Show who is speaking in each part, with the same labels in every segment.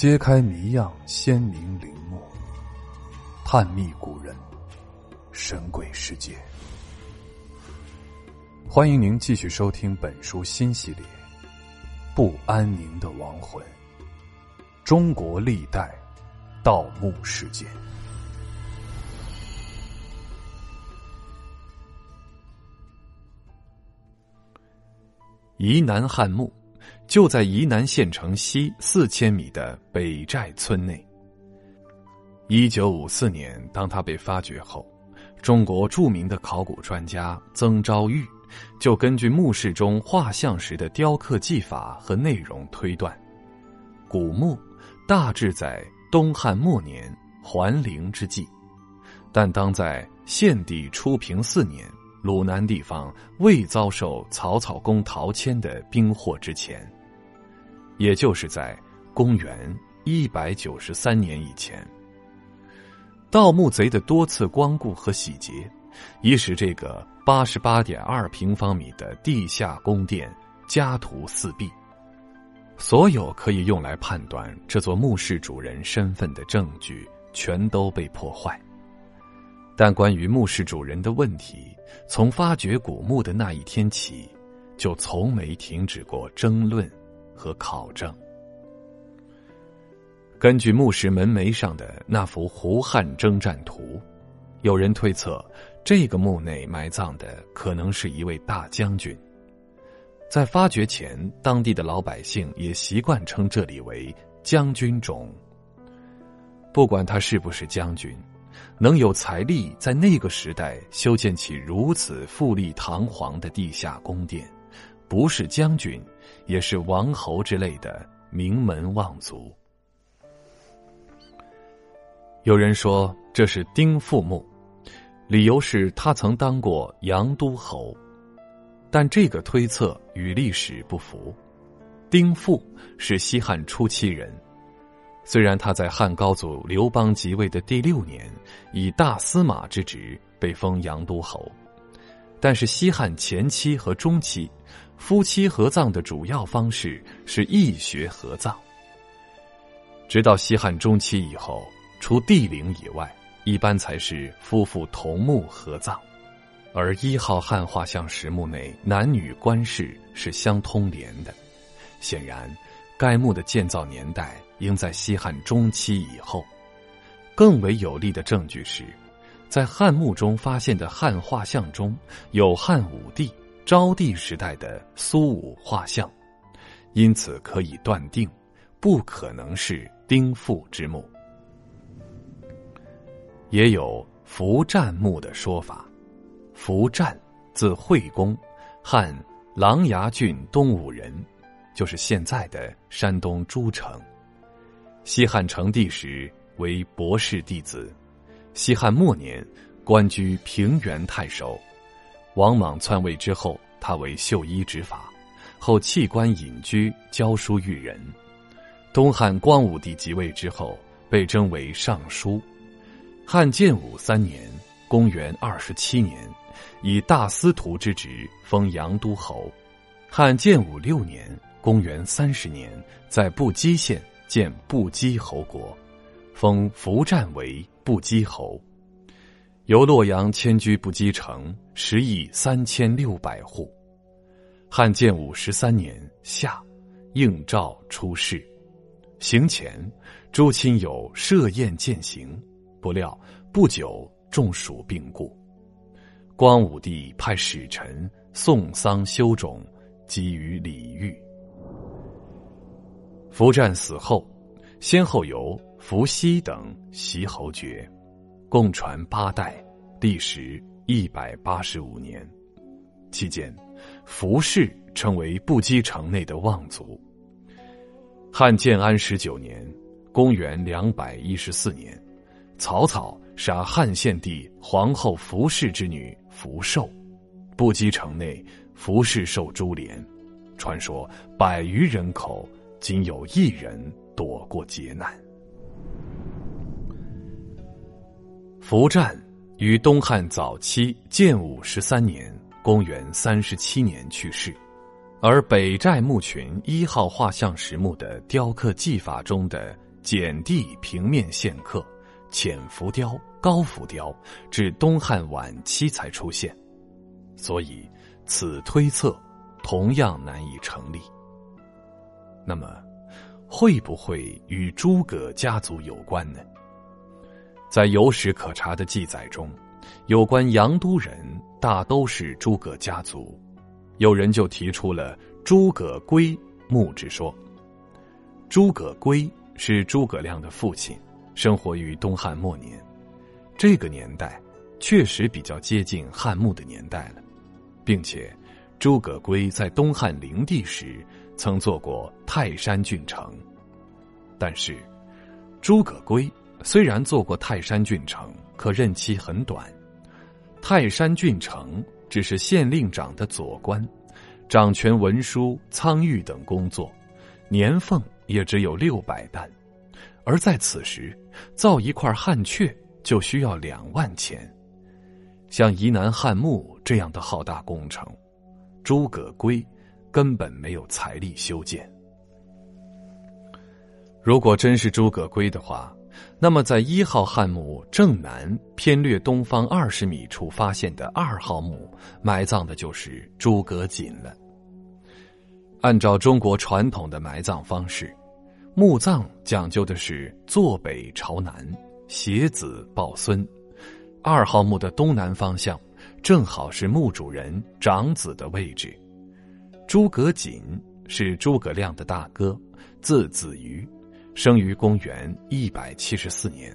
Speaker 1: 揭开谜样鲜明陵墓，探秘古人神鬼世界。欢迎您继续收听本书新系列《不安宁的亡魂：中国历代盗墓事件》。
Speaker 2: 宜南汉墓。就在沂南县城西四千米的北寨村内。一九五四年，当他被发掘后，中国著名的考古专家曾昭玉就根据墓室中画像时的雕刻技法和内容推断，古墓大致在东汉末年桓陵之际，但当在献帝初平四年，鲁南地方未遭受草草宫陶谦的兵祸之前。也就是在公元一百九十三年以前，盗墓贼的多次光顾和洗劫，已使这个八十八点二平方米的地下宫殿家徒四壁。所有可以用来判断这座墓室主人身份的证据全都被破坏。但关于墓室主人的问题，从发掘古墓的那一天起，就从没停止过争论。和考证。根据墓室门楣上的那幅胡汉征战图，有人推测，这个墓内埋葬的可能是一位大将军。在发掘前，当地的老百姓也习惯称这里为将军冢。不管他是不是将军，能有财力在那个时代修建起如此富丽堂皇的地下宫殿，不是将军。也是王侯之类的名门望族。有人说这是丁父墓，理由是他曾当过阳都侯，但这个推测与历史不符。丁父是西汉初期人，虽然他在汉高祖刘邦即位的第六年以大司马之职被封阳都侯，但是西汉前期和中期。夫妻合葬的主要方式是义学合葬。直到西汉中期以后，除帝陵以外，一般才是夫妇同墓合葬。而一号汉画像石墓内男女官事是相通连的，显然，该墓的建造年代应在西汉中期以后。更为有力的证据是，在汉墓中发现的汉画像中有汉武帝。昭帝时代的苏武画像，因此可以断定，不可能是丁父之墓。也有伏战墓的说法。伏战字惠公，汉琅琊郡东武人，就是现在的山东诸城。西汉成帝时为博士弟子，西汉末年官居平原太守。王莽篡位之后，他为绣衣执法，后弃官隐居，教书育人。东汉光武帝即位之后，被征为尚书。汉建武三年（公元二十七年），以大司徒之职封阳都侯。汉建武六年（公元三十年），在布基县建布基侯国，封伏战为布基侯。由洛阳迁居布基城，十亿三千六百户。汉建武十三年夏，应召出仕。行前，诸亲友设宴饯行，不料不久中暑病故。光武帝派使臣送丧修冢，给予礼遇。伏战死后，先后由伏羲等袭侯爵。共传八代，历时一百八十五年。期间，伏氏成为不羁城内的望族。汉建安十九年（公元两百一十四年），曹操杀汉献帝皇后伏氏之女伏寿，不羁城内伏氏受株连。传说百余人口，仅有一人躲过劫难。伏战于东汉早期建武十三年（公元三十七年）去世，而北寨墓群一号画像石墓的雕刻技法中的简地平面线刻、浅浮雕、高浮雕，至东汉晚期才出现，所以此推测同样难以成立。那么，会不会与诸葛家族有关呢？在有史可查的记载中，有关杨都人大都是诸葛家族，有人就提出了诸葛圭墓之说。诸葛圭是诸葛亮的父亲，生活于东汉末年，这个年代确实比较接近汉墓的年代了，并且诸葛圭在东汉灵帝时曾做过泰山郡丞，但是诸葛圭。虽然做过泰山郡丞，可任期很短。泰山郡丞只是县令长的左官，掌权文书、仓狱等工作，年俸也只有六百担。而在此时，造一块汉阙就需要两万钱。像沂南汉墓这样的浩大工程，诸葛圭根本没有财力修建。如果真是诸葛圭的话，那么，在一号汉墓正南偏略东方二十米处发现的二号墓，埋葬的就是诸葛瑾了。按照中国传统的埋葬方式，墓葬讲究的是坐北朝南，携子抱孙。二号墓的东南方向，正好是墓主人长子的位置。诸葛瑾是诸葛亮的大哥，字子瑜。生于公元一百七十四年。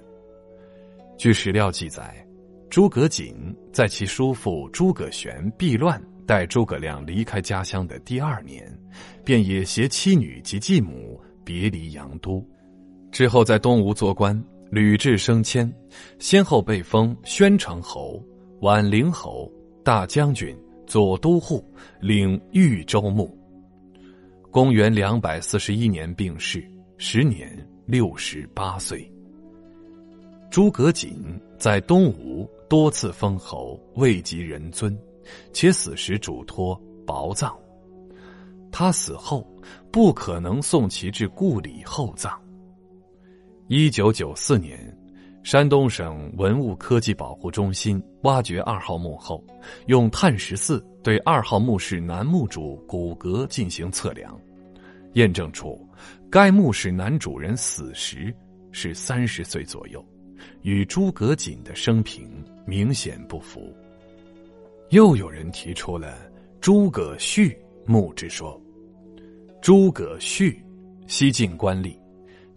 Speaker 2: 据史料记载，诸葛瑾在其叔父诸葛玄避乱带诸葛亮离开家乡的第二年，便也携妻女及继母别离阳都，之后在东吴做官，屡至升迁，先后被封宣城侯、宛陵侯、大将军、左都护，领豫州牧。公元两百四十一年病逝。时年六十八岁。诸葛瑾在东吴多次封侯，位极人尊，且死时嘱托薄葬。他死后不可能送其至故里厚葬。一九九四年，山东省文物科技保护中心挖掘二号墓后，用碳十四对二号墓室男墓主骨骼进行测量，验证出。该墓室男主人死时是三十岁左右，与诸葛瑾的生平明显不符。又有人提出了诸葛绪墓之说。诸葛绪，西晋官吏，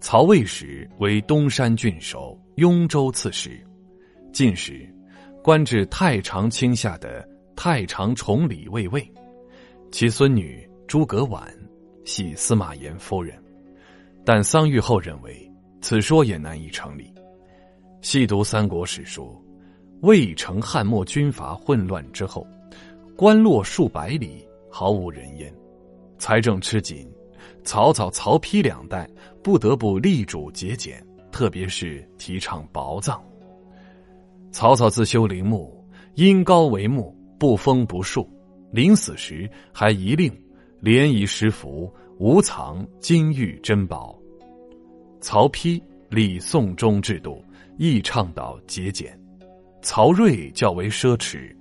Speaker 2: 曹魏时为东山郡守、雍州刺史，晋时官至太常卿下的太常崇礼卫尉。其孙女诸葛婉系司马炎夫人。但桑玉后认为此说也难以成立。细读三国史书，魏成汉末军阀混乱之后，官落数百里，毫无人烟，财政吃紧，曹操、曹丕两代不得不力主节俭，特别是提倡薄葬。曹操自修陵墓，因高为墓，不封不树，临死时还遗令连以石符，无藏金玉珍宝。曹丕立宋中制度，亦倡导节俭。曹睿较为奢侈，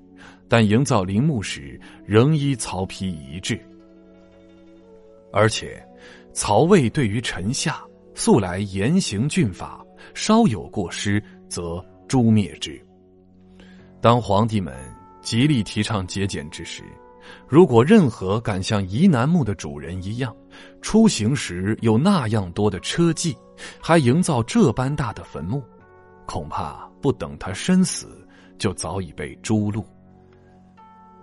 Speaker 2: 但营造陵墓时仍依曹丕遗制。而且，曹魏对于臣下素来严刑峻法，稍有过失则诛灭之。当皇帝们极力提倡节俭之时，如果任何敢像沂南墓的主人一样，出行时有那样多的车技，还营造这般大的坟墓，恐怕不等他身死，就早已被诛戮。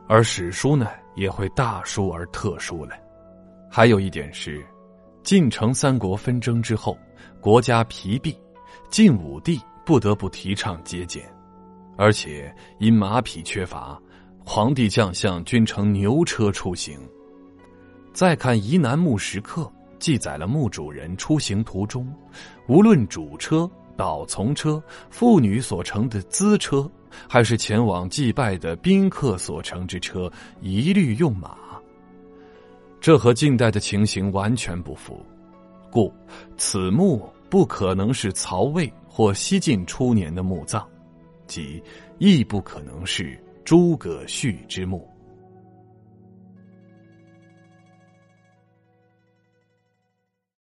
Speaker 2: 而史书呢，也会大书而特书了。还有一点是，晋城三国纷争之后，国家疲弊，晋武帝不得不提倡节俭，而且因马匹缺乏。皇帝将相均乘牛车出行。再看宜南墓石刻，记载了墓主人出行途中，无论主车、导从车、妇女所乘的资车，还是前往祭拜的宾客所乘之车，一律用马。这和近代的情形完全不符，故此墓不可能是曹魏或西晋初年的墓葬，即亦不可能是诸葛绪之墓。